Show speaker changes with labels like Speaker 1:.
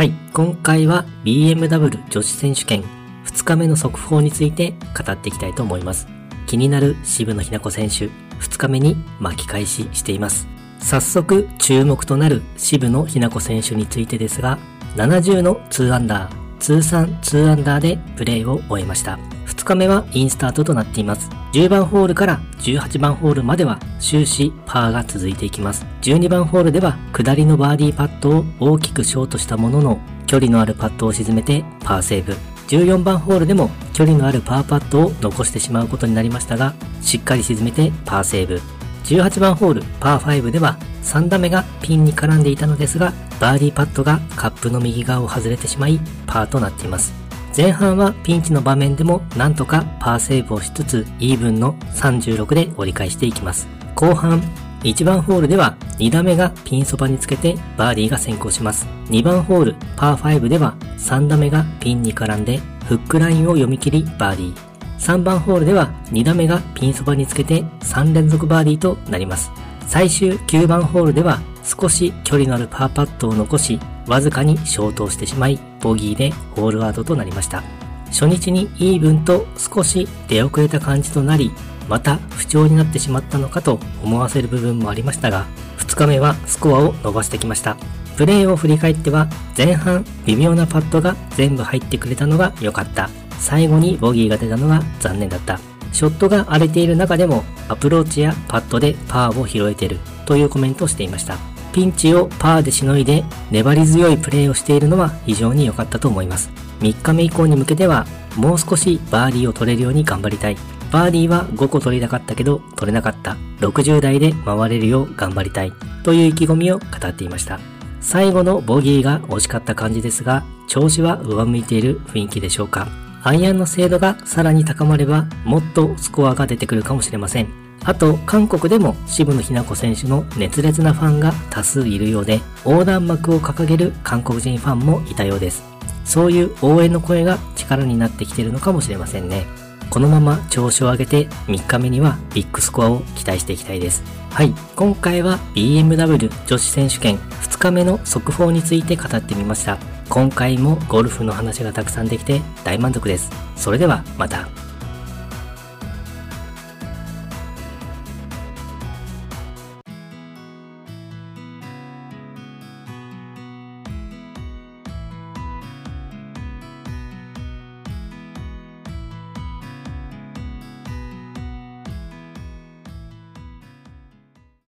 Speaker 1: はい、今回は BMW 女子選手権2日目の速報について語っていきたいと思います。気になる渋野日向子選手、2日目に巻き返ししています。早速注目となる渋野日向子選手についてですが、70の2アンダー、通算2アンダーでプレーを終えました。2日目はインスタートとなっています。10番ホールから18番ホールまでは終始パーが続いていきます。12番ホールでは下りのバーディーパットを大きくショートしたものの距離のあるパットを沈めてパーセーブ。14番ホールでも距離のあるパーパットを残してしまうことになりましたが、しっかり沈めてパーセーブ。18番ホールパー5では3打目がピンに絡んでいたのですが、バーディーパットがカップの右側を外れてしまい、パーとなっています。前半はピンチの場面でもなんとかパーセーブをしつつ、イーブンの36で折り返していきます。後半、1番ホールでは2打目がピンそばにつけてバーディーが先行します。2番ホールパー5では3打目がピンに絡んでフックラインを読み切りバーディー。3番ホールでは2打目がピンそばにつけて3連続バーディーとなります。最終9番ホールでは少し距離のあるパーパットを残し、わずかに消灯してしまい、ボギーでホールアウトとなりました。初日にイーブンと少し出遅れた感じとなり、また不調になってしまったのかと思わせる部分もありましたが、2日目はスコアを伸ばしてきました。プレーを振り返っては、前半微妙なパットが全部入ってくれたのが良かった。最後にボギーが出たのが残念だった。ショットが荒れている中でもアプローチやパットでパーを拾えているというコメントをしていました。ピンチをパーでしのいで粘り強いプレーをしているのは非常に良かったと思います。3日目以降に向けてはもう少しバーディーを取れるように頑張りたい。バーディーは5個取りたかったけど取れなかった。60代で回れるよう頑張りたい。という意気込みを語っていました。最後のボギーが惜しかった感じですが、調子は上向いている雰囲気でしょうか。アイアンの精度がさらに高まれば、もっとスコアが出てくるかもしれません。あと、韓国でも渋野日向子選手の熱烈なファンが多数いるようで、横断幕を掲げる韓国人ファンもいたようです。そういう応援の声が力になってきているのかもしれませんね。このまま調子を上げて3日目にはビッグスコアを期待していきたいです。はい、今回は BMW 女子選手権2日目の速報について語ってみました。今回もゴルフの話がたくさんできて大満足です。それではまた。